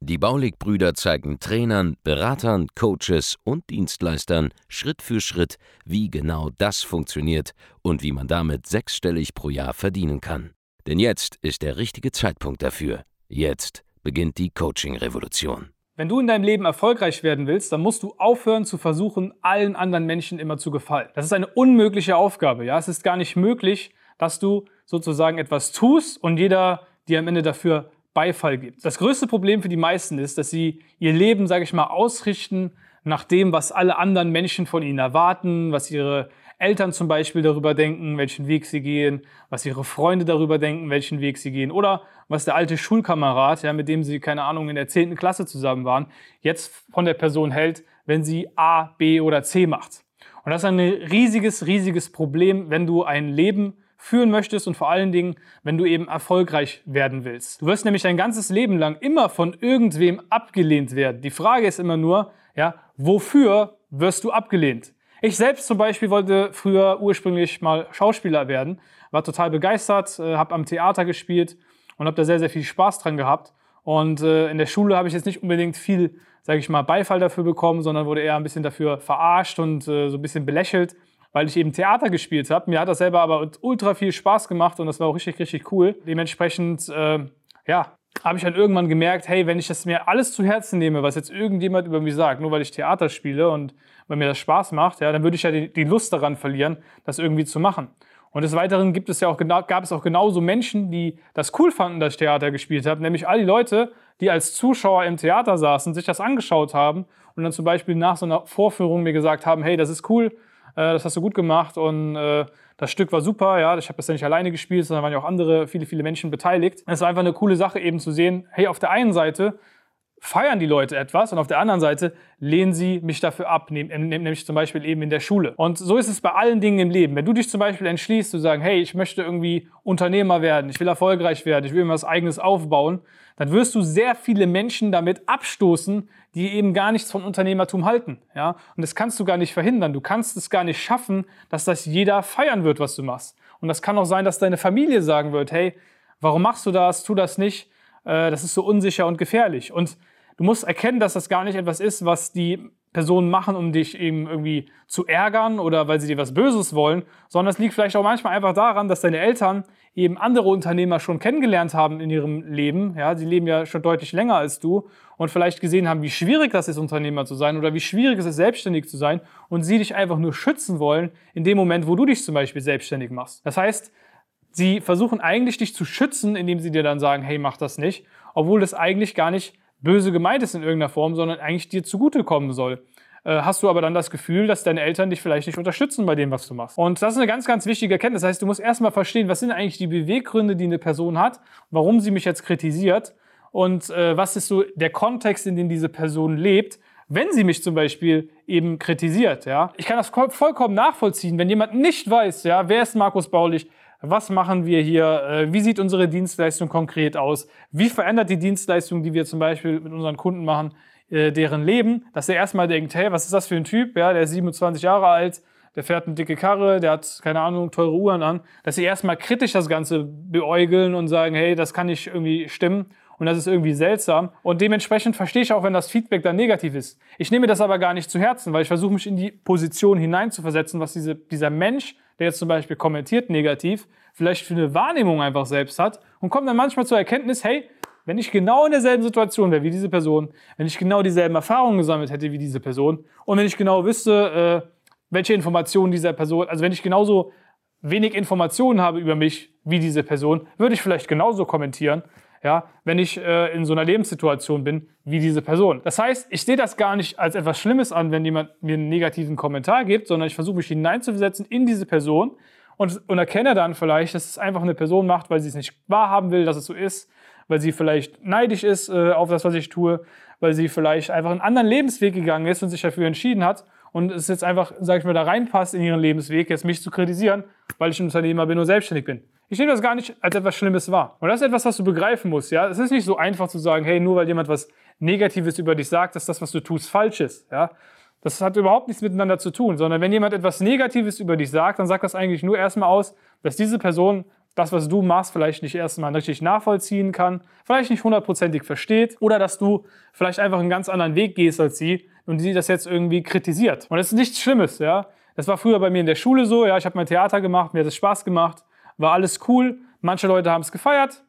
Die Baulig-Brüder zeigen Trainern, Beratern, Coaches und Dienstleistern Schritt für Schritt, wie genau das funktioniert und wie man damit sechsstellig pro Jahr verdienen kann. Denn jetzt ist der richtige Zeitpunkt dafür. Jetzt beginnt die Coaching-Revolution. Wenn du in deinem Leben erfolgreich werden willst, dann musst du aufhören zu versuchen, allen anderen Menschen immer zu gefallen. Das ist eine unmögliche Aufgabe. Ja? Es ist gar nicht möglich, dass du sozusagen etwas tust und jeder dir am Ende dafür Beifall gibt. Das größte Problem für die meisten ist, dass sie ihr Leben, sage ich mal, ausrichten nach dem, was alle anderen Menschen von ihnen erwarten, was ihre Eltern zum Beispiel darüber denken, welchen Weg sie gehen, was ihre Freunde darüber denken, welchen Weg sie gehen oder was der alte Schulkamerad, ja, mit dem sie, keine Ahnung, in der 10. Klasse zusammen waren, jetzt von der Person hält, wenn sie A, B oder C macht. Und das ist ein riesiges, riesiges Problem, wenn du ein Leben führen möchtest und vor allen Dingen, wenn du eben erfolgreich werden willst. Du wirst nämlich dein ganzes Leben lang immer von irgendwem abgelehnt werden. Die Frage ist immer nur, ja, wofür wirst du abgelehnt? Ich selbst zum Beispiel wollte früher ursprünglich mal Schauspieler werden, war total begeistert, äh, habe am Theater gespielt und habe da sehr, sehr viel Spaß dran gehabt. Und äh, in der Schule habe ich jetzt nicht unbedingt viel, sage ich mal, Beifall dafür bekommen, sondern wurde eher ein bisschen dafür verarscht und äh, so ein bisschen belächelt weil ich eben Theater gespielt habe. Mir hat das selber aber ultra viel Spaß gemacht und das war auch richtig, richtig cool. Dementsprechend, äh, ja, habe ich dann irgendwann gemerkt, hey, wenn ich das mir alles zu Herzen nehme, was jetzt irgendjemand über mich sagt, nur weil ich Theater spiele und weil mir das Spaß macht, ja, dann würde ich ja die, die Lust daran verlieren, das irgendwie zu machen. Und des Weiteren gibt es ja auch, gab es auch genauso Menschen, die das cool fanden, dass ich Theater gespielt habe, nämlich all die Leute, die als Zuschauer im Theater saßen, sich das angeschaut haben und dann zum Beispiel nach so einer Vorführung mir gesagt haben, hey, das ist cool, das hast du gut gemacht und äh, das Stück war super. Ja, ich habe das ja nicht alleine gespielt, sondern waren ja auch andere, viele, viele Menschen beteiligt. Es war einfach eine coole Sache eben zu sehen, hey, auf der einen Seite feiern die Leute etwas und auf der anderen Seite lehnen sie mich dafür ab, nämlich zum Beispiel eben in der Schule. Und so ist es bei allen Dingen im Leben. Wenn du dich zum Beispiel entschließt zu sagen, hey, ich möchte irgendwie Unternehmer werden, ich will erfolgreich werden, ich will mir was eigenes aufbauen, dann wirst du sehr viele Menschen damit abstoßen, die eben gar nichts von Unternehmertum halten. Ja? Und das kannst du gar nicht verhindern. Du kannst es gar nicht schaffen, dass das jeder feiern wird, was du machst. Und das kann auch sein, dass deine Familie sagen wird, hey, warum machst du das? Tu das nicht. Äh, das ist so unsicher und gefährlich. Und du musst erkennen, dass das gar nicht etwas ist, was die Personen machen, um dich eben irgendwie zu ärgern oder weil sie dir was Böses wollen, sondern es liegt vielleicht auch manchmal einfach daran, dass deine Eltern eben andere Unternehmer schon kennengelernt haben in ihrem Leben. Ja, sie leben ja schon deutlich länger als du und vielleicht gesehen haben, wie schwierig das ist, Unternehmer zu sein oder wie schwierig es ist, selbstständig zu sein und sie dich einfach nur schützen wollen in dem Moment, wo du dich zum Beispiel selbstständig machst. Das heißt, sie versuchen eigentlich dich zu schützen, indem sie dir dann sagen, hey, mach das nicht, obwohl das eigentlich gar nicht böse gemeint ist in irgendeiner Form, sondern eigentlich dir zugutekommen soll. Äh, hast du aber dann das Gefühl, dass deine Eltern dich vielleicht nicht unterstützen bei dem, was du machst. Und das ist eine ganz, ganz wichtige Erkenntnis. Das heißt, du musst erstmal verstehen, was sind eigentlich die Beweggründe, die eine Person hat, warum sie mich jetzt kritisiert und äh, was ist so der Kontext, in dem diese Person lebt, wenn sie mich zum Beispiel eben kritisiert. Ja? Ich kann das vollkommen nachvollziehen, wenn jemand nicht weiß, ja, wer ist Markus Baulich, was machen wir hier? Äh, wie sieht unsere Dienstleistung konkret aus? Wie verändert die Dienstleistung, die wir zum Beispiel mit unseren Kunden machen, äh, deren Leben? Dass er erstmal denkt, hey, was ist das für ein Typ? Ja, der ist 27 Jahre alt, der fährt eine dicke Karre, der hat, keine Ahnung, teure Uhren an. Dass sie erstmal kritisch das Ganze beäugeln und sagen, hey, das kann nicht irgendwie stimmen und das ist irgendwie seltsam. Und dementsprechend verstehe ich auch, wenn das Feedback dann negativ ist. Ich nehme das aber gar nicht zu Herzen, weil ich versuche mich in die Position hineinzuversetzen, was diese, dieser Mensch der jetzt zum Beispiel kommentiert negativ, vielleicht für eine Wahrnehmung einfach selbst hat und kommt dann manchmal zur Erkenntnis, hey, wenn ich genau in derselben Situation wäre wie diese Person, wenn ich genau dieselben Erfahrungen gesammelt hätte wie diese Person und wenn ich genau wüsste, äh, welche Informationen dieser Person, also wenn ich genauso wenig Informationen habe über mich wie diese Person, würde ich vielleicht genauso kommentieren ja, wenn ich äh, in so einer Lebenssituation bin wie diese Person. Das heißt, ich sehe das gar nicht als etwas Schlimmes an, wenn jemand mir einen negativen Kommentar gibt, sondern ich versuche mich hineinzuversetzen in diese Person und, und erkenne dann vielleicht, dass es einfach eine Person macht, weil sie es nicht wahrhaben will, dass es so ist, weil sie vielleicht neidisch ist äh, auf das, was ich tue, weil sie vielleicht einfach einen anderen Lebensweg gegangen ist und sich dafür entschieden hat. und es jetzt einfach, sag ich mal, da reinpasst in ihren Lebensweg, jetzt mich zu kritisieren, weil ich ein Unternehmer bin und selbstständig bin. Ich nehme das gar nicht als etwas Schlimmes wahr. Und das ist etwas, was du begreifen musst, ja. Es ist nicht so einfach zu sagen, hey, nur weil jemand was Negatives über dich sagt, dass das, was du tust, falsch ist, ja. Das hat überhaupt nichts miteinander zu tun, sondern wenn jemand etwas Negatives über dich sagt, dann sagt das eigentlich nur erstmal aus, dass diese Person das, was du machst, vielleicht nicht erstmal richtig nachvollziehen kann, vielleicht nicht hundertprozentig versteht oder dass du vielleicht einfach einen ganz anderen Weg gehst als sie und sie das jetzt irgendwie kritisiert. Und das ist nichts Schlimmes, ja. Das war früher bei mir in der Schule so, ja, ich habe mein Theater gemacht, mir hat es Spaß gemacht, war alles cool. Manche Leute haben es gefeiert,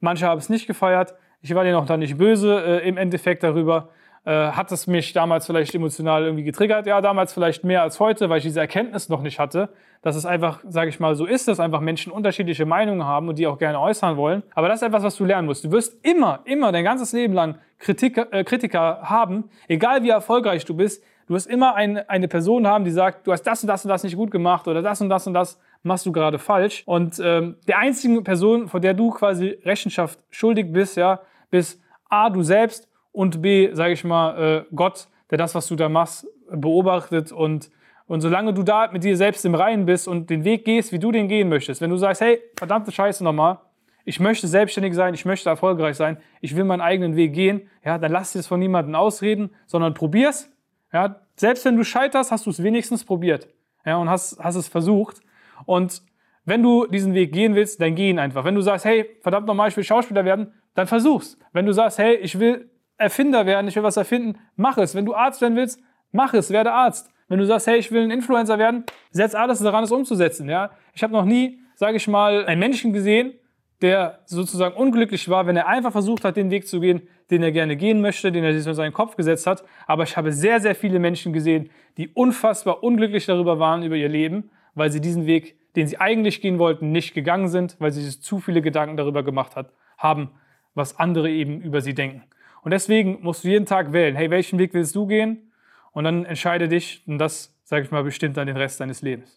manche haben es nicht gefeiert. Ich war denen auch dann nicht böse äh, im Endeffekt darüber. Äh, hat es mich damals vielleicht emotional irgendwie getriggert? Ja, damals vielleicht mehr als heute, weil ich diese Erkenntnis noch nicht hatte, dass es einfach, sage ich mal, so ist, dass einfach Menschen unterschiedliche Meinungen haben und die auch gerne äußern wollen. Aber das ist etwas, was du lernen musst. Du wirst immer, immer dein ganzes Leben lang Kritiker, äh, Kritiker haben, egal wie erfolgreich du bist. Du wirst immer ein, eine Person haben, die sagt, du hast das und das und das nicht gut gemacht oder das und das und das machst du gerade falsch. Und ähm, der einzige Person, vor der du quasi Rechenschaft schuldig bist, ja, bist A, du selbst und B, sage ich mal, äh, Gott, der das, was du da machst, beobachtet und und solange du da mit dir selbst im Reinen bist und den Weg gehst, wie du den gehen möchtest, wenn du sagst, hey, verdammte Scheiße nochmal, ich möchte selbstständig sein, ich möchte erfolgreich sein, ich will meinen eigenen Weg gehen, ja, dann lass dir das von niemandem ausreden, sondern probier's. Ja, selbst wenn du scheiterst, hast du es wenigstens probiert. Ja, und hast, hast es versucht. Und wenn du diesen Weg gehen willst, dann geh ihn einfach. Wenn du sagst, hey, verdammt nochmal, ich will Schauspieler werden, dann versuch's. Wenn du sagst, hey, ich will Erfinder werden, ich will was erfinden, mach es. Wenn du Arzt werden willst, mach es, werde Arzt. Wenn du sagst, hey, ich will ein Influencer werden, setz alles daran, es umzusetzen. Ja? Ich habe noch nie, sage ich mal, einen Menschen gesehen, der sozusagen unglücklich war, wenn er einfach versucht hat, den Weg zu gehen, den er gerne gehen möchte, den er sich in seinen Kopf gesetzt hat. Aber ich habe sehr, sehr viele Menschen gesehen, die unfassbar unglücklich darüber waren, über ihr Leben, weil sie diesen Weg, den sie eigentlich gehen wollten, nicht gegangen sind, weil sie sich zu viele Gedanken darüber gemacht hat, haben, was andere eben über sie denken. Und deswegen musst du jeden Tag wählen, hey, welchen Weg willst du gehen? Und dann entscheide dich, und das, sage ich mal, bestimmt dann den Rest deines Lebens.